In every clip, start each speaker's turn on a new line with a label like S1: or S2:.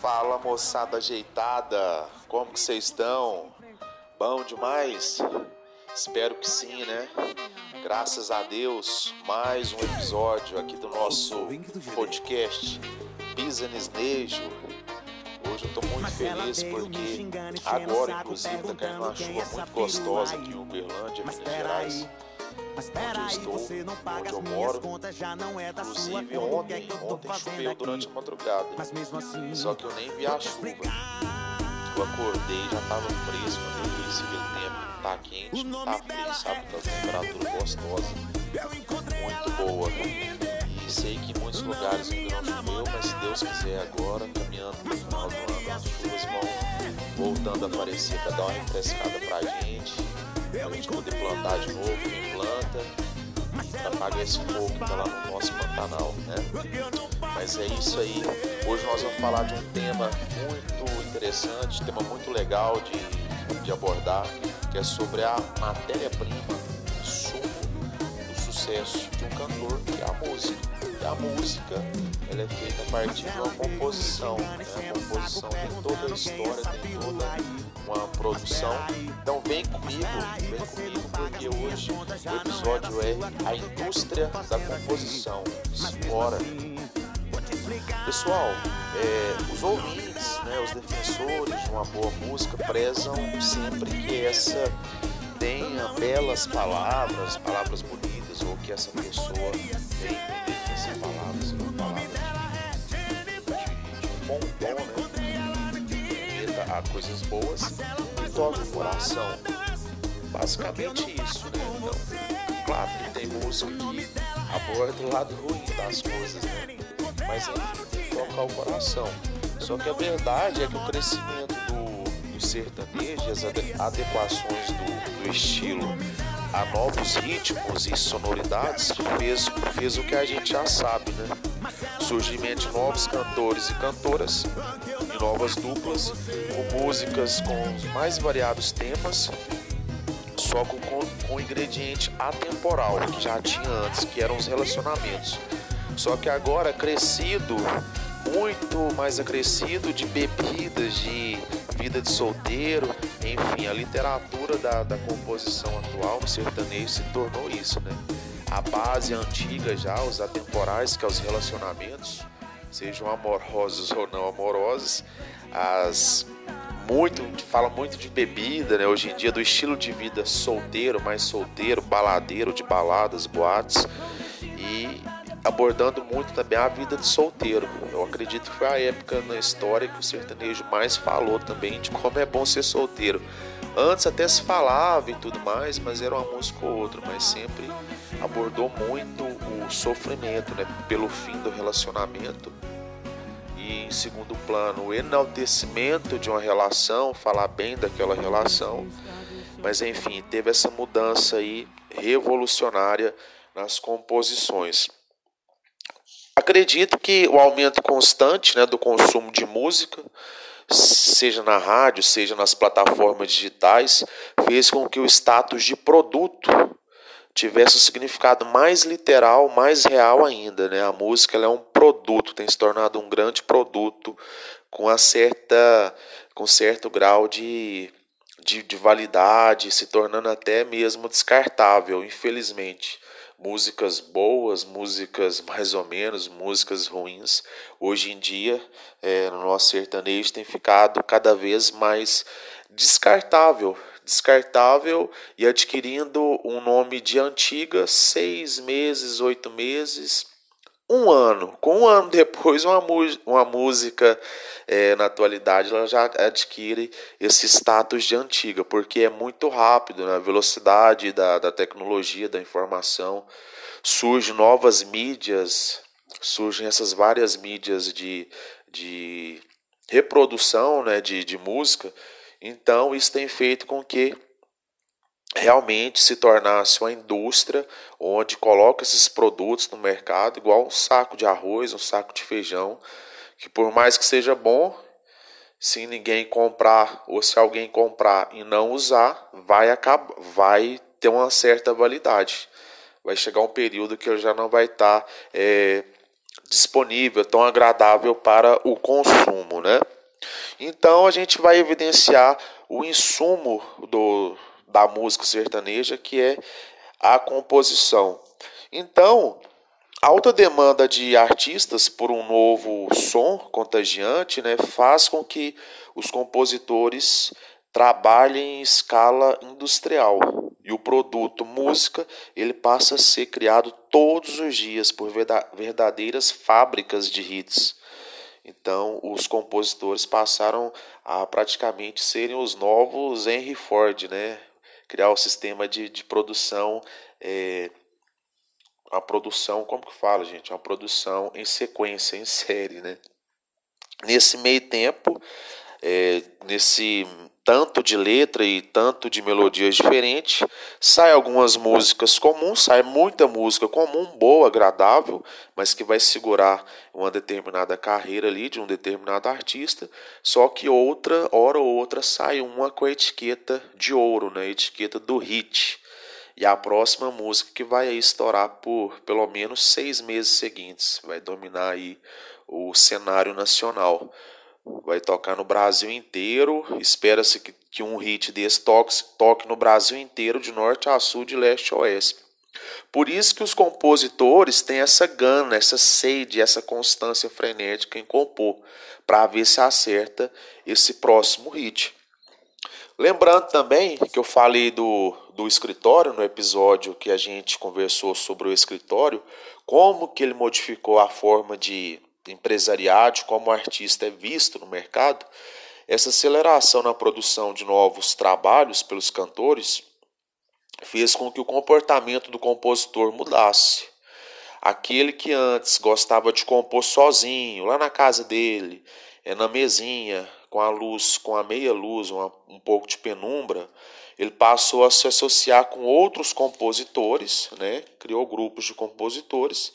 S1: Fala moçada ajeitada, como que vocês estão? Bom demais? Espero que sim, né? Graças a Deus, mais um episódio aqui do nosso podcast Business Nejo. Hoje eu tô muito feliz porque agora, inclusive, tá caindo uma chuva muito gostosa aqui em Uberlândia, Minas Gerais onde eu estou, onde eu moro. Inclusive ontem, ontem choveu durante a madrugada. Assim, Só que eu nem vi a chuva. Eu acordei, já estava fresco, eu vi o tempo, tá quente, não tá frio, sabe? Tá temperatura gostosa, muito boa. E sei que em muitos lugares ainda não choveu, mas se Deus quiser agora, caminhando no final do ano, as chuvas vão voltando a aparecer para dar uma refrescada pra gente gente poder plantar de novo, quem planta, para apagar esse fogo que está lá no nosso Pantanal, né? Mas é isso aí. Hoje nós vamos falar de um tema muito interessante, tema muito legal de, de abordar, que é sobre a matéria-prima, do sucesso de um cantor, que é a música. E a música ela é feita a partir de uma composição. Né? A composição tem toda a história, tem toda uma produção. Então vem comigo, vem comigo porque hoje o episódio é a indústria da composição. Explora. Pessoal, é, os ouvintes, né, os defensores de uma boa música prezam sempre que essa tenha belas palavras, palavras bonitas, que essa pessoa tenha essas palavras, uma palavra de, bom tom, né? a coisas boas e toca o coração. Basicamente isso, né? Então, claro que tem música que aborda o lado ruim das coisas, né? Mas enfim, tem que tocar o coração. Só que a verdade é que o crescimento do, do sertanejo as adequações do, do estilo a novos ritmos e sonoridades fez, fez o que a gente já sabe, né? Surgimento de novos cantores e cantoras e novas duplas com músicas com os mais variados temas, só com, com, com ingrediente atemporal que já tinha antes, que eram os relacionamentos. Só que agora crescido, muito mais acrescido de bebidas, de vida de solteiro, enfim, a literatura da, da composição atual no sertanejo se tornou isso, né? A base antiga já, os atemporais, que é os relacionamentos, sejam amorosos ou não amorosos, as muito fala muito de bebida, né? Hoje em dia do estilo de vida solteiro, mais solteiro, baladeiro, de baladas, boates abordando muito também a vida de solteiro. Eu acredito que foi a época na história que o sertanejo mais falou também de como é bom ser solteiro. Antes até se falava e tudo mais, mas era uma música ou outra, mas sempre abordou muito o sofrimento, né, pelo fim do relacionamento. E em segundo plano, o enaltecimento de uma relação, falar bem daquela relação. Mas enfim, teve essa mudança aí revolucionária nas composições. Acredito que o aumento constante né, do consumo de música, seja na rádio, seja nas plataformas digitais, fez com que o status de produto tivesse um significado mais literal, mais real ainda. Né? A música é um produto, tem se tornado um grande produto com, a certa, com certo grau de, de, de validade, se tornando até mesmo descartável, infelizmente músicas boas, músicas mais ou menos, músicas ruins. Hoje em dia, é, no nosso sertanejo, tem ficado cada vez mais descartável, descartável e adquirindo um nome de antiga, seis meses, oito meses, um ano. Com um ano depois, uma, uma música é, na atualidade ela já adquire esse status de antiga, porque é muito rápido, na né? velocidade da, da tecnologia, da informação. Surgem novas mídias, surgem essas várias mídias de, de reprodução né, de, de música. Então, isso tem feito com que realmente se tornasse uma indústria onde coloca esses produtos no mercado, igual um saco de arroz, um saco de feijão, que por mais que seja bom, se ninguém comprar ou se alguém comprar e não usar, vai acabar, vai ter uma certa validade. Vai chegar um período que ele já não vai estar tá, é, disponível, tão agradável para o consumo, né? Então a gente vai evidenciar o insumo do, da música sertaneja, que é a composição. Então, alta demanda de artistas por um novo som contagiante né, faz com que os compositores trabalhem em escala industrial e o produto música ele passa a ser criado todos os dias por verdadeiras fábricas de hits. Então, os compositores passaram a praticamente serem os novos Henry Ford, né? Criar o um sistema de, de produção é, a produção, como que fala, gente? Uma produção em sequência, em série, né? Nesse meio tempo, é, nesse tanto de letra e tanto de melodias diferentes, sai algumas músicas comuns, sai muita música comum, boa, agradável, mas que vai segurar uma determinada carreira ali de um determinado artista, só que outra, hora ou outra, sai uma com a etiqueta de ouro, né? A etiqueta do hit e a próxima música que vai estourar por pelo menos seis meses seguintes, vai dominar aí o cenário nacional. Vai tocar no Brasil inteiro. Espera-se que, que um hit desse toque, toque no Brasil inteiro, de norte a sul, de leste a oeste. Por isso que os compositores têm essa gana, essa sede, essa constância frenética em compor, para ver se acerta esse próximo hit. Lembrando também que eu falei do, do escritório no episódio que a gente conversou sobre o escritório, como que ele modificou a forma de empresariado, como o artista é visto no mercado, essa aceleração na produção de novos trabalhos pelos cantores fez com que o comportamento do compositor mudasse. Aquele que antes gostava de compor sozinho, lá na casa dele, é na mesinha, com a luz, com a meia luz, uma, um pouco de penumbra, ele passou a se associar com outros compositores, né? criou grupos de compositores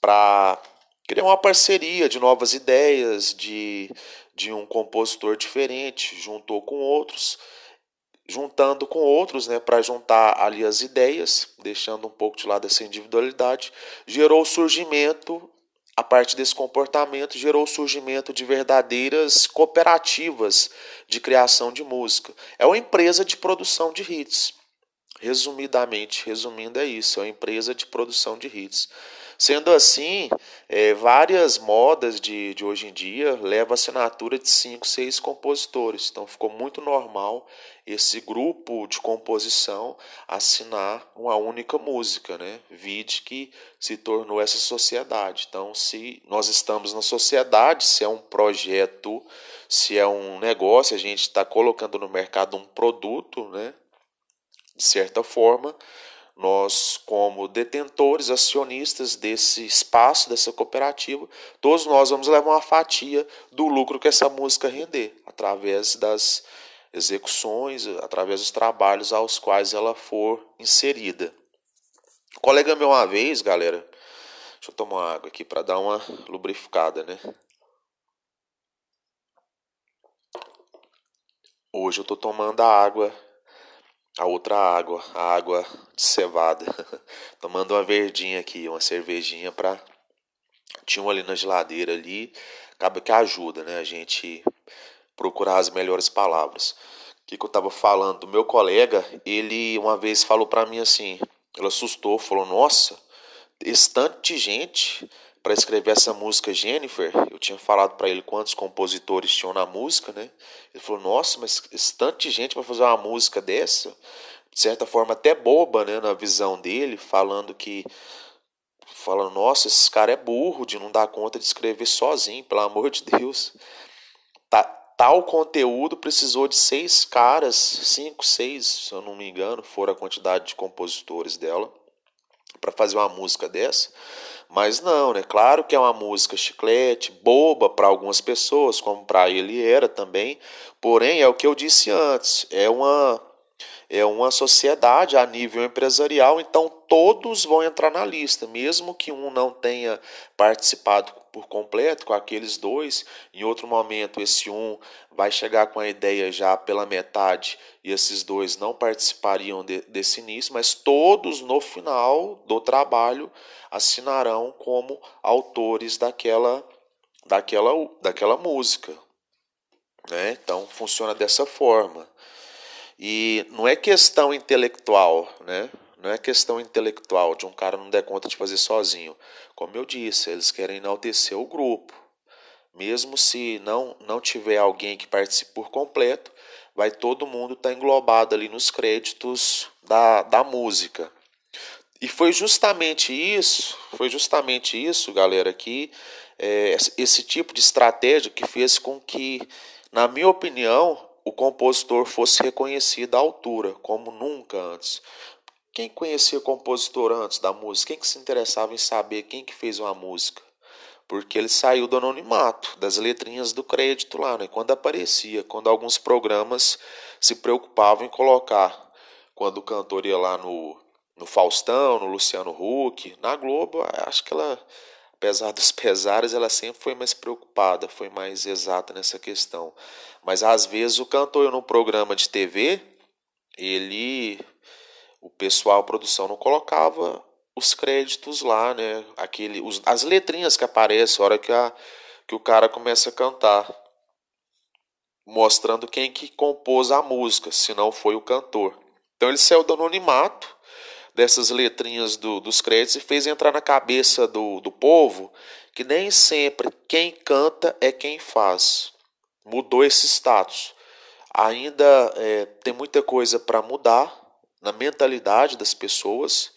S1: para criar uma parceria de novas ideias, de, de um compositor diferente, juntou com outros, juntando com outros, né, para juntar ali as ideias, deixando um pouco de lado essa individualidade, gerou o surgimento a partir desse comportamento gerou o surgimento de verdadeiras cooperativas de criação de música. É uma empresa de produção de hits. Resumidamente, resumindo, é isso: é uma empresa de produção de hits. Sendo assim, é, várias modas de, de hoje em dia levam assinatura de cinco, seis compositores. Então ficou muito normal esse grupo de composição assinar uma única música, né? Vide que se tornou essa sociedade. Então, se nós estamos na sociedade, se é um projeto, se é um negócio, a gente está colocando no mercado um produto, né? De certa forma, nós, como detentores, acionistas desse espaço, dessa cooperativa, todos nós vamos levar uma fatia do lucro que essa música render, através das execuções, através dos trabalhos aos quais ela for inserida. Colega meu uma vez, galera, deixa eu tomar uma água aqui para dar uma lubrificada, né? Hoje eu estou tomando a água a outra água, a água de cevada. Tomando uma verdinha aqui, uma cervejinha para tinha um ali na geladeira ali, acaba que ajuda, né? A gente procurar as melhores palavras. O que, que eu estava falando do meu colega, ele uma vez falou para mim assim, ele assustou, falou: "Nossa, esse tanto de gente para escrever essa música Jennifer, eu tinha falado para ele quantos compositores tinham na música, né? Ele falou: "Nossa, mas esse tanto de gente para fazer uma música dessa?" De certa forma até boba, né, na visão dele, falando que falando: "Nossa, esse cara é burro de não dar conta de escrever sozinho, pelo amor de Deus." Tá, tal conteúdo precisou de seis caras, cinco, seis, se eu não me engano, foram a quantidade de compositores dela para fazer uma música dessa. Mas não, né? Claro que é uma música chiclete, boba para algumas pessoas, como para ele era também. Porém, é o que eu disse antes, é uma é uma sociedade a nível empresarial, então todos vão entrar na lista, mesmo que um não tenha participado por completo com aqueles dois, em outro momento esse um vai chegar com a ideia já pela metade e esses dois não participariam de, desse início, mas todos no final do trabalho assinarão como autores daquela daquela daquela música, né? Então funciona dessa forma. E não é questão intelectual, né? Não é questão intelectual de um cara não der conta de fazer sozinho. Como eu disse, eles querem enaltecer o grupo. Mesmo se não, não tiver alguém que participe por completo, vai todo mundo estar tá englobado ali nos créditos da, da música. E foi justamente isso, foi justamente isso, galera, que é, esse tipo de estratégia que fez com que, na minha opinião, o compositor fosse reconhecido à altura, como nunca antes. Quem conhecia o compositor antes da música? Quem que se interessava em saber quem que fez uma música? Porque ele saiu do anonimato, das letrinhas do crédito lá, né? Quando aparecia, quando alguns programas se preocupavam em colocar, quando o cantor ia lá no, no Faustão, no Luciano Huck, na Globo, acho que ela, apesar dos pesares, ela sempre foi mais preocupada, foi mais exata nessa questão. Mas às vezes o cantor no programa de TV, ele o pessoal, a produção não colocava os créditos lá, né? Aquele, os, as letrinhas que aparecem a hora que, a, que o cara começa a cantar, mostrando quem que compôs a música, se não foi o cantor. Então ele saiu do anonimato dessas letrinhas do, dos créditos e fez entrar na cabeça do, do povo que nem sempre quem canta é quem faz mudou esse status. Ainda é, tem muita coisa para mudar na mentalidade das pessoas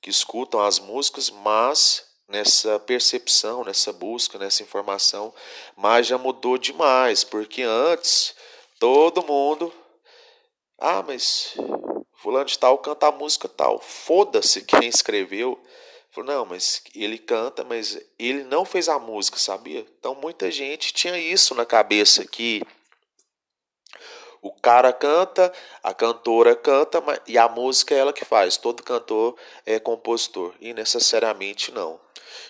S1: que escutam as músicas, mas nessa percepção, nessa busca, nessa informação, mas já mudou demais, porque antes todo mundo, ah, mas fulano de tal canta a música tal, foda-se quem escreveu, Falou, não, mas ele canta, mas ele não fez a música, sabia? Então muita gente tinha isso na cabeça, que o cara canta, a cantora canta, e a música é ela que faz. Todo cantor é compositor, e necessariamente não.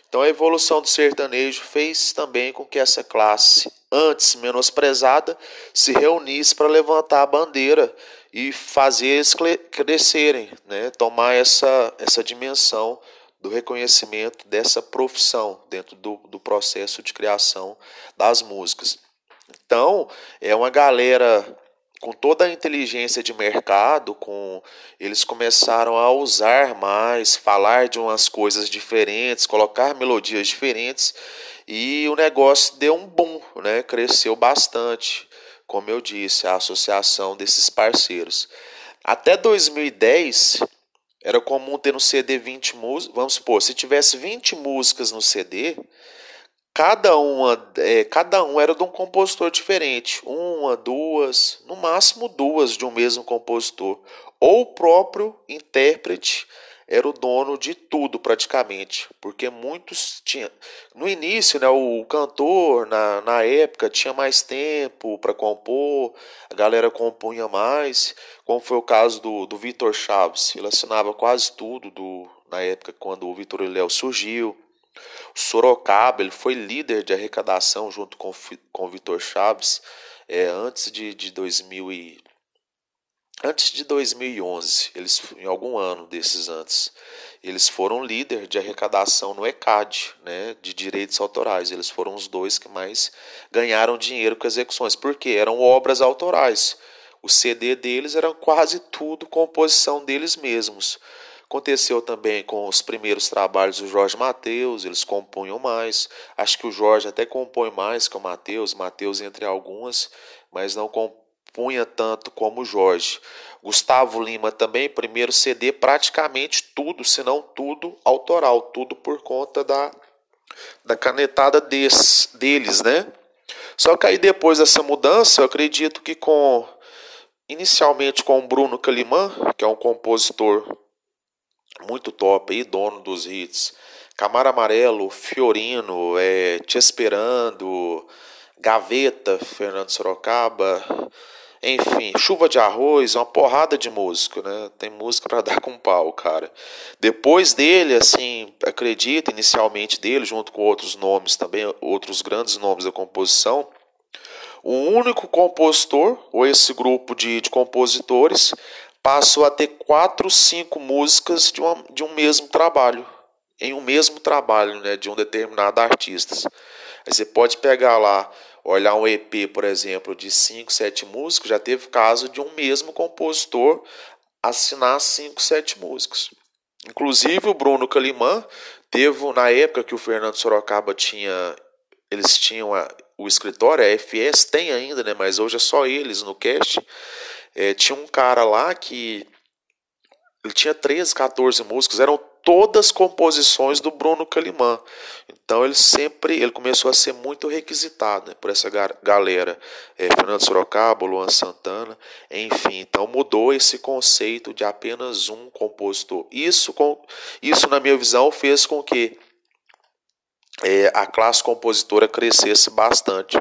S1: Então a evolução do sertanejo fez também com que essa classe, antes menosprezada, se reunisse para levantar a bandeira e fazer eles crescerem, né? tomar essa, essa dimensão do reconhecimento dessa profissão dentro do, do processo de criação das músicas. Então, é uma galera com toda a inteligência de mercado, com eles começaram a usar mais, falar de umas coisas diferentes, colocar melodias diferentes e o negócio deu um boom, né? Cresceu bastante, como eu disse, a associação desses parceiros. Até 2010, era comum ter no CD 20 músicas. Vamos supor, se tivesse 20 músicas no CD, cada uma, é, cada um era de um compositor diferente. Uma, duas, no máximo duas de um mesmo compositor. Ou o próprio intérprete era o dono de tudo praticamente, porque muitos tinham. No início, né, o cantor, na, na época, tinha mais tempo para compor, a galera compunha mais, como foi o caso do, do Vitor Chaves, ele assinava quase tudo do, na época quando o Vitor Léo surgiu. O Sorocaba ele foi líder de arrecadação junto com, com o Vitor Chaves é, antes de, de 2000 e, Antes de 2011, eles, em algum ano desses antes, eles foram líder de arrecadação no ECAD, né, de direitos autorais. Eles foram os dois que mais ganharam dinheiro com execuções, porque eram obras autorais. O CD deles era quase tudo composição deles mesmos. Aconteceu também com os primeiros trabalhos do Jorge Mateus, eles compunham mais. Acho que o Jorge até compõe mais que o Mateus, Mateus entre algumas, mas não compõe punha tanto como Jorge. Gustavo Lima também, primeiro CD, praticamente tudo, se não tudo, autoral, tudo por conta da, da canetada des, deles, né? Só que aí depois dessa mudança, eu acredito que com inicialmente com o Bruno Calimã, que é um compositor muito top aí, dono dos hits, Camara Amarelo, Fiorino, é, Te Esperando, Gaveta, Fernando Sorocaba, enfim, Chuva de Arroz, uma porrada de música, né? Tem música para dar com pau, cara. Depois dele, assim, acredito, inicialmente dele, junto com outros nomes também, outros grandes nomes da composição, o único compositor, ou esse grupo de, de compositores, passou a ter quatro, cinco músicas de, uma, de um mesmo trabalho, em um mesmo trabalho, né, de um determinado artista. Aí você pode pegar lá olhar um EP, por exemplo, de 5, 7 músicos, já teve caso de um mesmo compositor assinar 5, 7 músicos. Inclusive o Bruno Calimã teve, na época que o Fernando Sorocaba tinha, eles tinham a, o escritório, a FS tem ainda, né, mas hoje é só eles no cast, é, tinha um cara lá que ele tinha 13, 14 músicos, eram todas composições do Bruno Calimã. Então ele sempre ele começou a ser muito requisitado né, por essa galera, é, Fernando Sorocaba, Luan Santana, enfim. Então mudou esse conceito de apenas um compositor. Isso, com, isso na minha visão, fez com que é, a classe compositora crescesse bastante,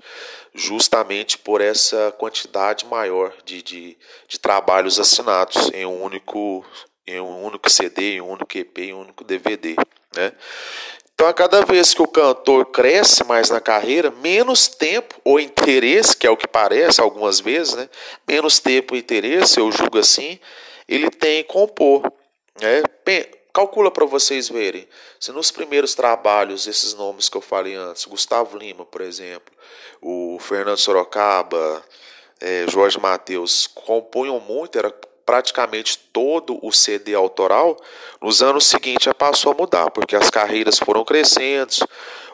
S1: justamente por essa quantidade maior de, de, de trabalhos assinados em um único em um único CD, em um único EP, em um único DVD, né? Então, a cada vez que o cantor cresce mais na carreira, menos tempo ou interesse, que é o que parece algumas vezes, né? Menos tempo e interesse, eu julgo assim, ele tem em compor, né? Calcula para vocês verem. Se nos primeiros trabalhos, esses nomes que eu falei antes, Gustavo Lima, por exemplo, o Fernando Sorocaba, é, Jorge Mateus, compunham muito, era praticamente todo o CD autoral, nos anos seguintes já passou a mudar, porque as carreiras foram crescendo,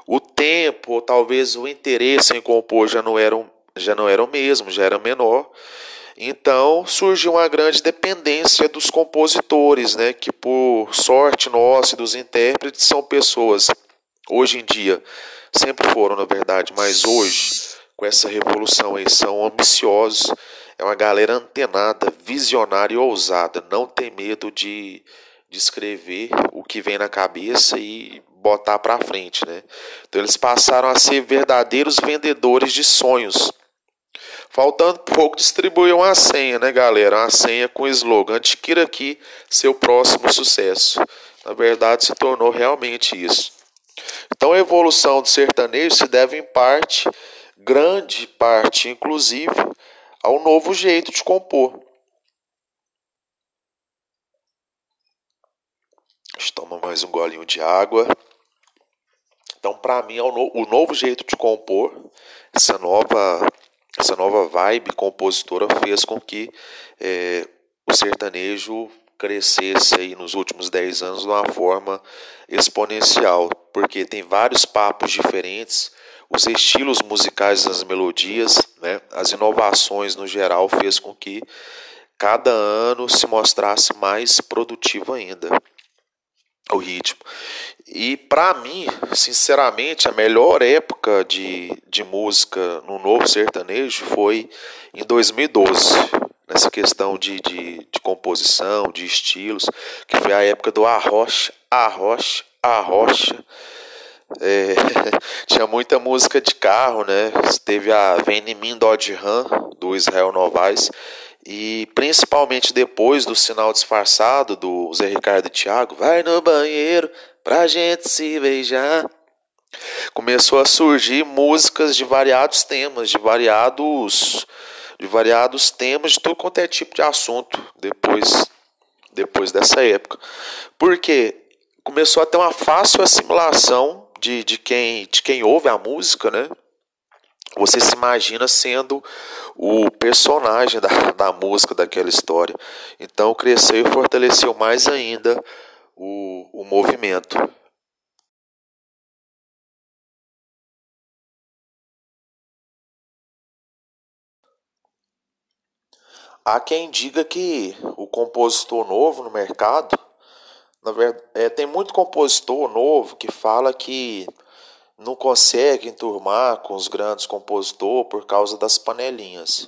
S1: o tempo, ou talvez o interesse em compor já não era, já não era o mesmo, já era menor. Então surgiu uma grande dependência dos compositores, né, que por sorte nossa e dos intérpretes são pessoas, hoje em dia, sempre foram na verdade, mas hoje, com essa revolução aí, são ambiciosos, é uma galera antenada, visionária e ousada, não tem medo de, de escrever o que vem na cabeça e botar para frente, né? Então eles passaram a ser verdadeiros vendedores de sonhos. Faltando pouco, distribuíam uma senha, né, galera? Uma senha com o slogan: adquira aqui seu próximo sucesso. Na verdade, se tornou realmente isso. Então, a evolução do sertanejo se deve, em parte, grande parte, inclusive, ao novo jeito de compor. Toma mais um golinho de água. Então, para mim, é o, no, o novo jeito de compor, essa nova, essa nova vibe compositora fez com que é, o sertanejo crescesse aí nos últimos 10 anos de uma forma exponencial, porque tem vários papos diferentes, os estilos musicais das melodias, né, as inovações no geral fez com que cada ano se mostrasse mais produtivo ainda o ritmo. E para mim, sinceramente, a melhor época de, de música no novo sertanejo foi em 2012, nessa questão de, de, de composição, de estilos, que foi a época do arrocha, arrocha, arrocha é, tinha muita música de carro, né? Teve a Vem em mim Dodge Ram, do Israel Novaes, e principalmente depois do sinal disfarçado do Zé Ricardo e Thiago, vai no banheiro pra gente se beijar. Começou a surgir músicas de variados temas, de variados de variados temas, de todo quanto é tipo de assunto depois depois dessa época. Porque começou a ter uma fácil assimilação de, de, quem, de quem ouve a música, né? Você se imagina sendo o personagem da, da música, daquela história. Então cresceu e fortaleceu mais ainda o, o movimento. Há quem diga que o compositor novo no mercado na verdade, é, tem muito compositor novo que fala que não consegue enturmar com os grandes compositores por causa das panelinhas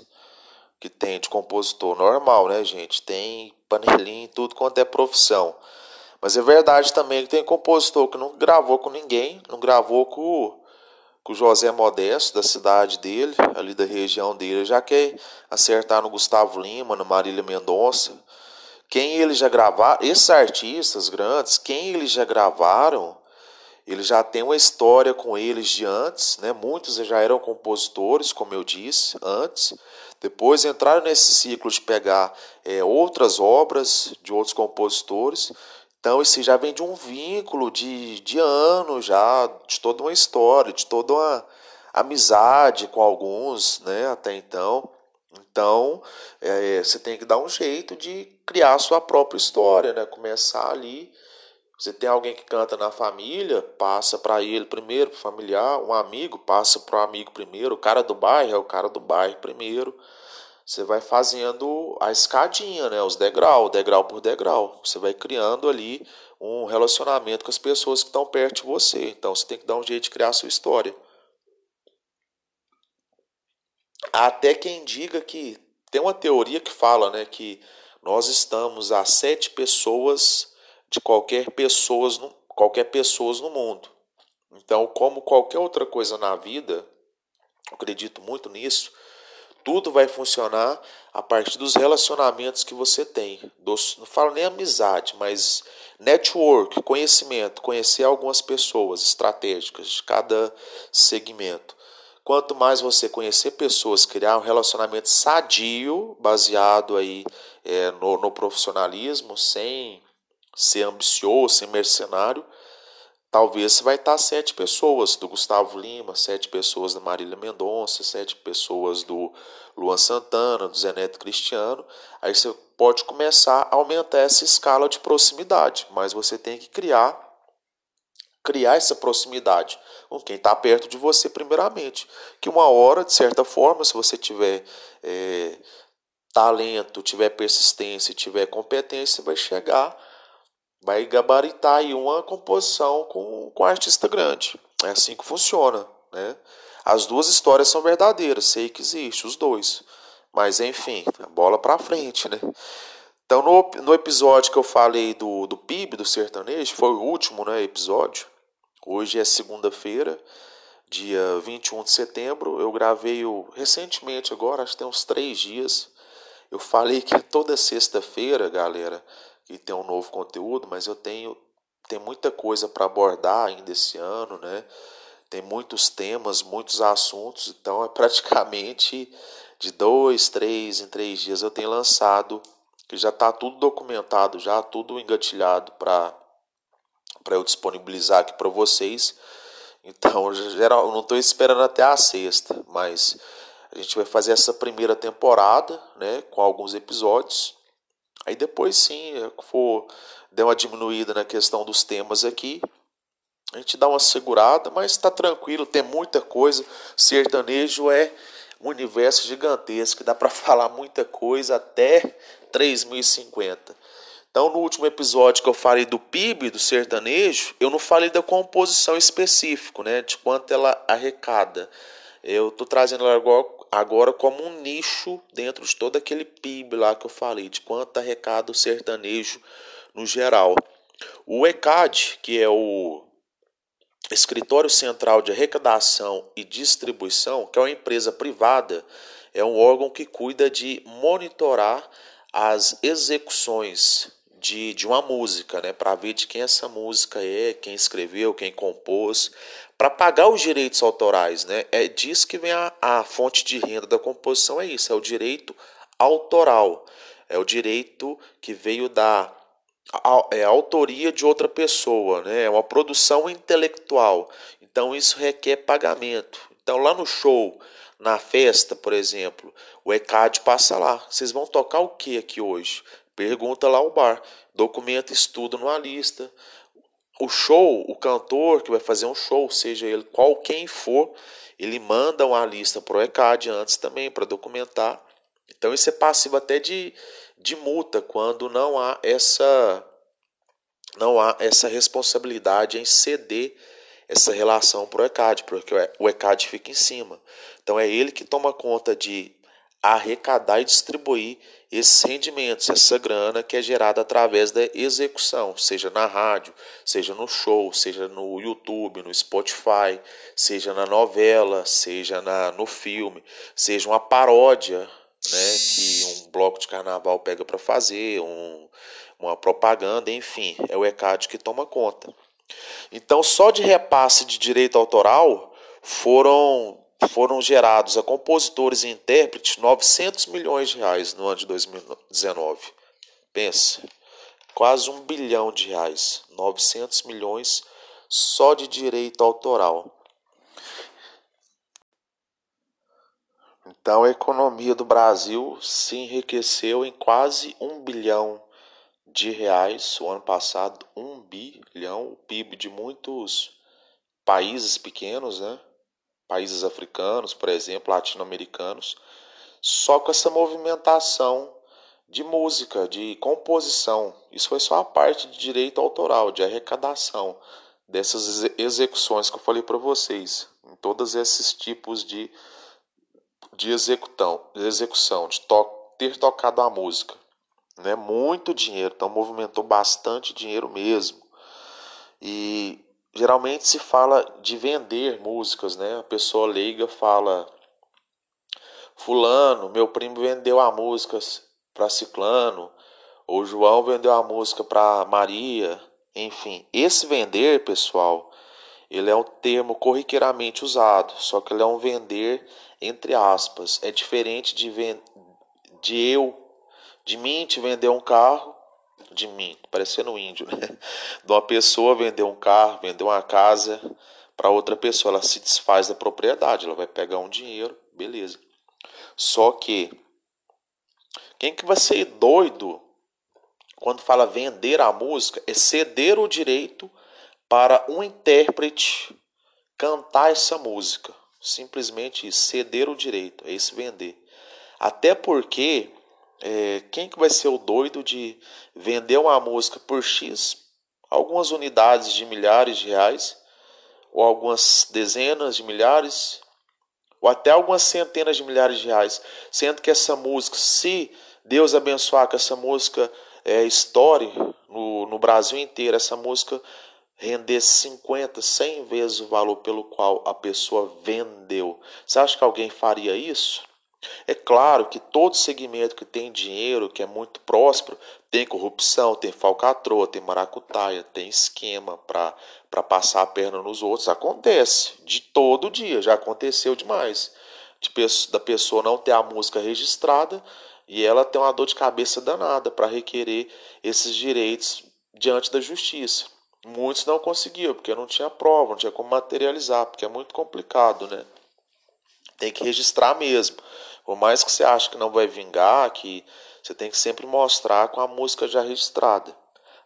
S1: que tem de compositor. Normal, né, gente? Tem panelinha em tudo quanto é profissão. Mas é verdade também que tem compositor que não gravou com ninguém, não gravou com, com o José Modesto, da cidade dele, ali da região dele, já quer acertar no Gustavo Lima, no Marília Mendonça. Quem eles já gravaram, esses artistas grandes, quem eles já gravaram, eles já têm uma história com eles de antes, né? Muitos já eram compositores, como eu disse antes. Depois entraram nesse ciclo de pegar é, outras obras de outros compositores. Então, esse já vem de um vínculo de, de anos já, de toda uma história, de toda uma amizade com alguns, né, até então. Então, é, você tem que dar um jeito de criar a sua própria história, né? Começar ali. Você tem alguém que canta na família, passa para ele primeiro, para familiar, um amigo passa para o amigo primeiro, o cara do bairro é o cara do bairro primeiro. Você vai fazendo a escadinha, né? Os degrau, degrau por degrau. Você vai criando ali um relacionamento com as pessoas que estão perto de você. Então você tem que dar um jeito de criar a sua história. Até quem diga que tem uma teoria que fala, né, que nós estamos a sete pessoas de qualquer pessoas no, qualquer pessoas no mundo. Então, como qualquer outra coisa na vida, acredito muito nisso. Tudo vai funcionar a partir dos relacionamentos que você tem. Dos, não falo nem amizade, mas network, conhecimento, conhecer algumas pessoas estratégicas de cada segmento. Quanto mais você conhecer pessoas, criar um relacionamento sadio, baseado aí é, no, no profissionalismo, sem ser ambicioso, ser mercenário, talvez você vai estar sete pessoas do Gustavo Lima, sete pessoas da Marília Mendonça, sete pessoas do Luan Santana, do Zeneto Cristiano. Aí você pode começar a aumentar essa escala de proximidade, mas você tem que criar criar essa proximidade com quem está perto de você, primeiramente. Que uma hora, de certa forma, se você tiver é, talento, tiver persistência, tiver competência, vai chegar, vai gabaritar aí uma composição com, com um artista grande. É assim que funciona. Né? As duas histórias são verdadeiras, sei que existe, os dois. Mas enfim, bola para frente, né? Então, no, no episódio que eu falei do, do PIB, do sertanejo, foi o último né, episódio. Hoje é segunda-feira, dia 21 de setembro. Eu gravei o, recentemente, agora, acho que tem uns três dias. Eu falei que toda sexta-feira, galera, que tem um novo conteúdo, mas eu tenho tem muita coisa para abordar ainda esse ano, né? Tem muitos temas, muitos assuntos, então é praticamente de dois, três em três dias eu tenho lançado, que já está tudo documentado, já tudo engatilhado para para eu disponibilizar aqui para vocês. Então, geral, não estou esperando até a sexta, mas a gente vai fazer essa primeira temporada, né, com alguns episódios. Aí depois sim, for der uma diminuída na questão dos temas aqui, a gente dá uma segurada, mas está tranquilo, tem muita coisa. Sertanejo é um universo gigantesco, dá para falar muita coisa até 3050. Então, no último episódio que eu falei do PIB do sertanejo, eu não falei da composição específica, né, de quanto ela arrecada. Eu estou trazendo ela agora, agora como um nicho dentro de todo aquele PIB lá que eu falei, de quanto arrecada o sertanejo no geral. O ECAD, que é o Escritório Central de Arrecadação e Distribuição, que é uma empresa privada, é um órgão que cuida de monitorar as execuções de, de uma música, né, para ver de quem essa música é, quem escreveu, quem compôs, para pagar os direitos autorais, né? É disso que vem a, a fonte de renda da composição é isso, é o direito autoral, é o direito que veio da a, é a autoria de outra pessoa, né? É uma produção intelectual. Então isso requer pagamento. Então lá no show, na festa, por exemplo, o ECAD passa lá. Vocês vão tocar o que aqui hoje? Pergunta lá ao bar. Documenta estudo numa lista. O show, o cantor que vai fazer um show, seja ele qual quem for, ele manda uma lista para o ECAD antes também para documentar. Então isso é passivo até de, de multa quando não há essa não há essa responsabilidade em ceder essa relação para o ECAD, porque o ECAD fica em cima. Então é ele que toma conta de arrecadar e distribuir esses rendimentos, essa grana que é gerada através da execução, seja na rádio, seja no show, seja no YouTube, no Spotify, seja na novela, seja na, no filme, seja uma paródia né, que um bloco de carnaval pega para fazer, um, uma propaganda, enfim, é o ECAD que toma conta. Então, só de repasse de direito autoral foram foram gerados a compositores e intérpretes 900 milhões de reais no ano de 2019. Pensa, quase um bilhão de reais, 900 milhões só de direito autoral. Então a economia do Brasil se enriqueceu em quase um bilhão de reais. O ano passado, um bilhão, o PIB de muitos países pequenos, né? Países africanos, por exemplo, latino-americanos, só com essa movimentação de música, de composição. Isso foi só a parte de direito autoral, de arrecadação dessas execuções que eu falei para vocês, em todos esses tipos de, de execução, de to ter tocado a música. Né? Muito dinheiro, então movimentou bastante dinheiro mesmo. E geralmente se fala de vender músicas, né? A pessoa leiga fala fulano, meu primo vendeu a música para ciclano, ou João vendeu a música para Maria, enfim, esse vender, pessoal, ele é um termo corriqueiramente usado, só que ele é um vender entre aspas, é diferente de, de eu, de mim te vender um carro de mim, parecendo um índio, né? De uma pessoa vender um carro, vender uma casa para outra pessoa, ela se desfaz da propriedade, ela vai pegar um dinheiro, beleza. Só que quem que vai ser doido quando fala vender a música é ceder o direito para um intérprete cantar essa música. Simplesmente ceder o direito, é isso vender. Até porque é, quem que vai ser o doido de vender uma música por X, algumas unidades de milhares de reais, ou algumas dezenas de milhares, ou até algumas centenas de milhares de reais, sendo que essa música, se Deus abençoar que essa música é, estoure no, no Brasil inteiro, essa música render 50, 100 vezes o valor pelo qual a pessoa vendeu. Você acha que alguém faria isso? É claro que todo segmento que tem dinheiro, que é muito próspero, tem corrupção, tem falcatrua, tem maracutaia, tem esquema para passar a perna nos outros. Acontece de todo dia, já aconteceu demais. De, da pessoa não ter a música registrada e ela tem uma dor de cabeça danada para requerer esses direitos diante da justiça. Muitos não conseguiam, porque não tinha prova, não tinha como materializar, porque é muito complicado, né? Tem que registrar mesmo. Por mais que você ache que não vai vingar, que você tem que sempre mostrar com a música já registrada.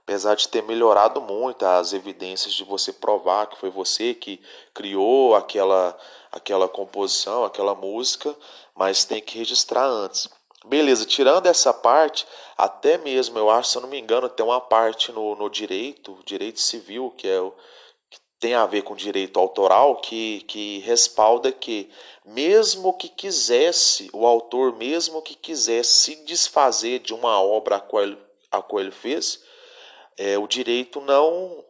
S1: Apesar de ter melhorado muito as evidências de você provar que foi você que criou aquela, aquela composição, aquela música, mas tem que registrar antes. Beleza, tirando essa parte, até mesmo eu acho, se eu não me engano, tem uma parte no, no direito, direito civil, que é o tem a ver com direito autoral que, que respalda que, mesmo que quisesse, o autor, mesmo que quisesse se desfazer de uma obra a qual ele, a qual ele fez, é, o direito não,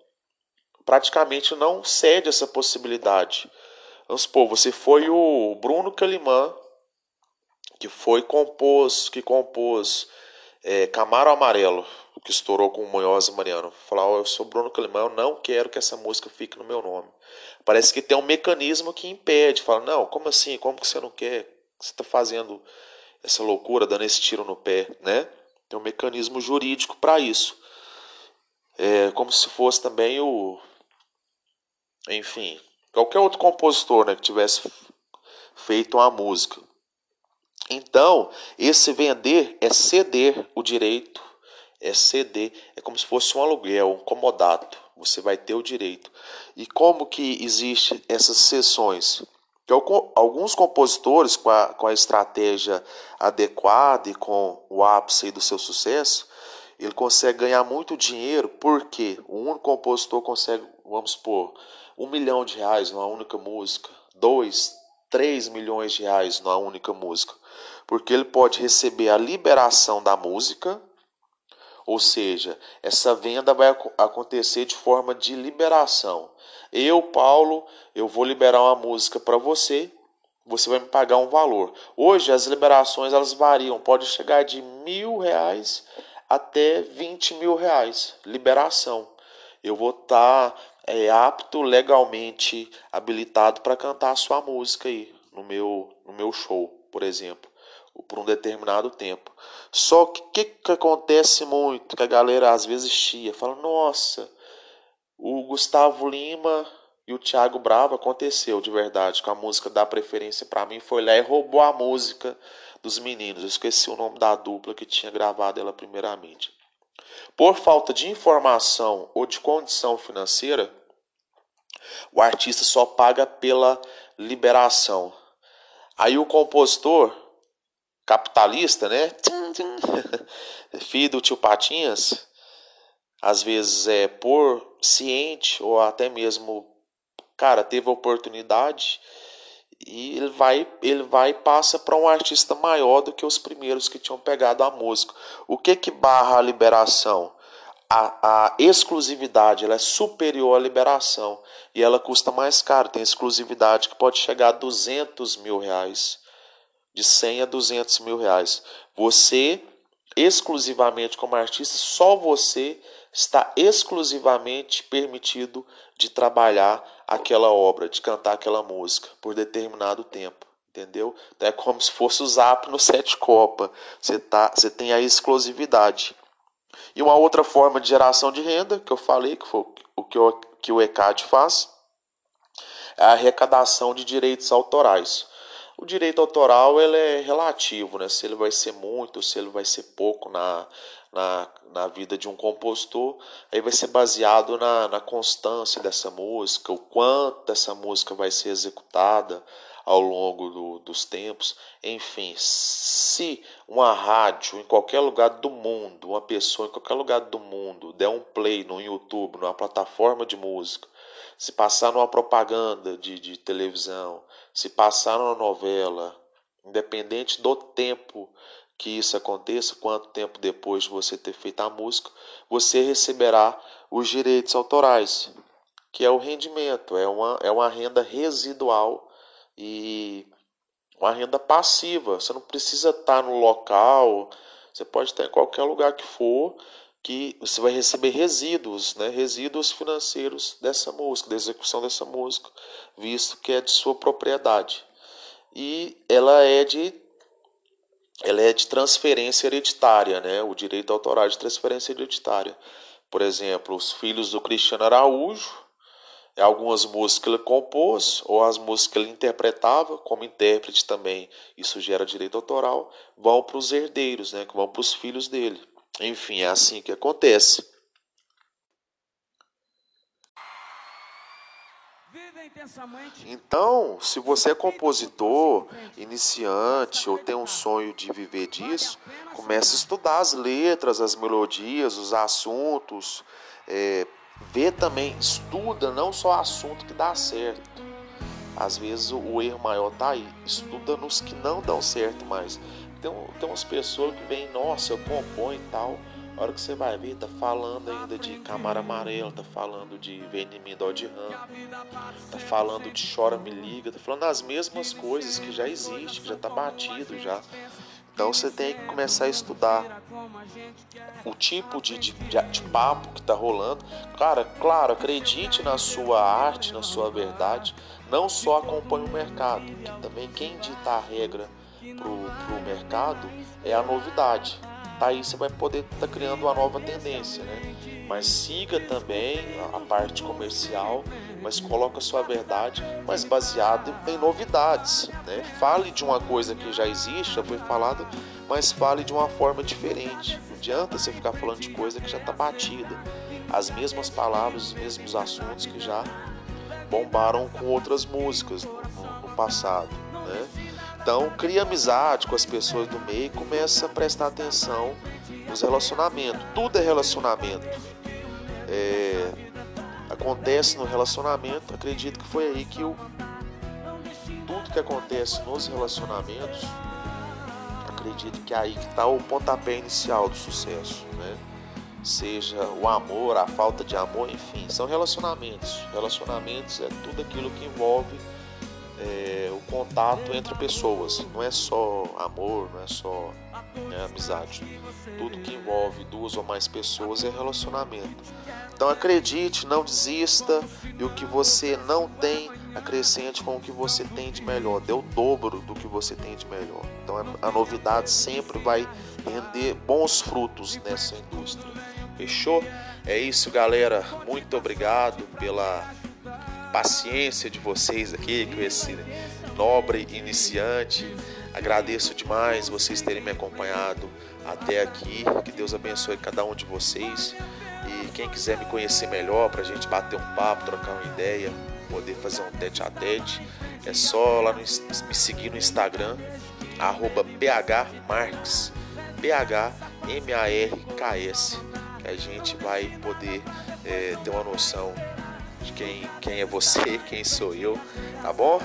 S1: praticamente não cede essa possibilidade. Vamos supor, você foi o Bruno Calimã, que foi compôs, que compôs é, Camaro Amarelo, que estourou com o Munhoz Mariano. Falar, oh, eu sou Bruno Calimão, eu não quero que essa música fique no meu nome. Parece que tem um mecanismo que impede. Fala, não, como assim? Como que você não quer? Você está fazendo essa loucura, dando esse tiro no pé, né? Tem um mecanismo jurídico para isso. É como se fosse também o. Enfim, qualquer outro compositor né, que tivesse feito uma música. Então, esse vender é ceder o direito é ceder, é como se fosse um aluguel, um comodato. Você vai ter o direito. E como que existe essas sessões? Alguns compositores, com a, com a estratégia adequada e com o ápice do seu sucesso, ele consegue ganhar muito dinheiro porque único compositor consegue, vamos supor, um milhão de reais numa única música, dois, três milhões de reais numa única música. porque ele pode receber a liberação da música, ou seja, essa venda vai acontecer de forma de liberação. Eu, Paulo, eu vou liberar uma música para você, você vai me pagar um valor. Hoje as liberações elas variam, pode chegar de mil reais até 20 mil reais. Liberação. Eu vou estar tá, é, apto legalmente habilitado para cantar a sua música aí no meu, no meu show, por exemplo, por um determinado tempo. Só que o que, que acontece muito? Que a galera às vezes chia, fala, nossa, o Gustavo Lima e o Thiago Bravo aconteceu de verdade, com a música da preferência para mim, foi lá e roubou a música dos meninos. Eu esqueci o nome da dupla que tinha gravado ela primeiramente. Por falta de informação ou de condição financeira, o artista só paga pela liberação. Aí o compositor capitalista, né? Filho do tio Patinhas, às vezes é por ciente ou até mesmo, cara, teve oportunidade e ele vai, ele vai passa para um artista maior do que os primeiros que tinham pegado a música. O que que barra a liberação? A, a exclusividade ela é superior à liberação e ela custa mais caro. Tem exclusividade que pode chegar a 200 mil reais, de 100 a 200 mil reais. Você, exclusivamente como artista, só você está exclusivamente permitido de trabalhar aquela obra, de cantar aquela música por determinado tempo, entendeu? Então é como se fosse o zap no sete copa. Você tá, você tem a exclusividade. E uma outra forma de geração de renda que eu falei, que foi o que, o, que o ECAD faz, é a arrecadação de direitos autorais. O direito autoral ele é relativo, né? se ele vai ser muito, se ele vai ser pouco na, na, na vida de um compositor, aí vai ser baseado na, na constância dessa música, o quanto dessa música vai ser executada ao longo do, dos tempos. Enfim, se uma rádio em qualquer lugar do mundo, uma pessoa em qualquer lugar do mundo der um play no YouTube, numa plataforma de música, se passar numa propaganda de, de televisão, se passar numa novela, independente do tempo que isso aconteça, quanto tempo depois de você ter feito a música, você receberá os direitos autorais, que é o rendimento, é uma, é uma renda residual e uma renda passiva. Você não precisa estar no local, você pode estar em qualquer lugar que for, que você vai receber resíduos, né? resíduos financeiros dessa música, da execução dessa música, visto que é de sua propriedade. E ela é de ela é de transferência hereditária, né? O direito autoral de transferência hereditária. Por exemplo, os filhos do Cristiano Araújo, é algumas músicas que ele compôs ou as músicas que ele interpretava como intérprete também, isso gera direito autoral, vão para os herdeiros, né? Que vão para os filhos dele. Enfim, é assim que acontece. Então, se você é compositor, iniciante ou tem um sonho de viver disso, comece a estudar as letras, as melodias, os assuntos. É, vê também, estuda não só assunto que dá certo. Às vezes o erro maior tá aí. Estuda nos que não dão certo mais. Tem, tem umas pessoas que vêm, nossa, eu componho e tal a hora que você vai ver, tá falando ainda de Camara Amarela, tá falando de Vem em de Ram, tá falando de Chora Me Liga, tá falando as mesmas coisas que já existe, que já tá batido já. Então você tem que começar a estudar o tipo de, de, de, de papo que tá rolando. Cara, claro, acredite na sua arte, na sua verdade. Não só acompanhe o mercado, que também quem dita a regra pro, pro mercado é a novidade tá aí você vai poder estar tá criando uma nova tendência, né? Mas siga também a parte comercial, mas coloque a sua verdade, mas baseado em novidades, né? Fale de uma coisa que já existe, já foi falado, mas fale de uma forma diferente. Não adianta você ficar falando de coisa que já está batida. As mesmas palavras, os mesmos assuntos que já bombaram com outras músicas no, no, no passado, né? Então, cria amizade com as pessoas do meio e começa a prestar atenção nos relacionamentos. Tudo é relacionamento. É, acontece no relacionamento, acredito que foi aí que o, tudo que acontece nos relacionamentos acredito que é aí que está o pontapé inicial do sucesso, né? Seja o amor, a falta de amor, enfim, são relacionamentos. Relacionamentos é tudo aquilo que envolve é, o contato entre pessoas. Não é só amor, não é só né, amizade. Tudo que envolve duas ou mais pessoas é relacionamento. Então acredite, não desista e o que você não tem acrescente com o que você tem de melhor, dê o dobro do que você tem de melhor. Então a novidade sempre vai render bons frutos nessa indústria. Fechou? É isso, galera. Muito obrigado pela paciência de vocês aqui com esse nobre iniciante. Agradeço demais vocês terem me acompanhado até aqui. Que Deus abençoe cada um de vocês. E quem quiser me conhecer melhor, para a gente bater um papo, trocar uma ideia, poder fazer um tete a tete, é só lá no, me seguir no Instagram, arroba phmarks, P-H-M-A-R-K-S, que a gente vai poder é, ter uma noção de quem, quem é você, quem sou eu, tá bom?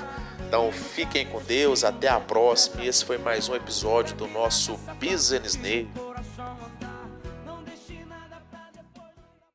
S1: Então fiquem com Deus, até a próxima. Esse foi mais um episódio do nosso Business Day.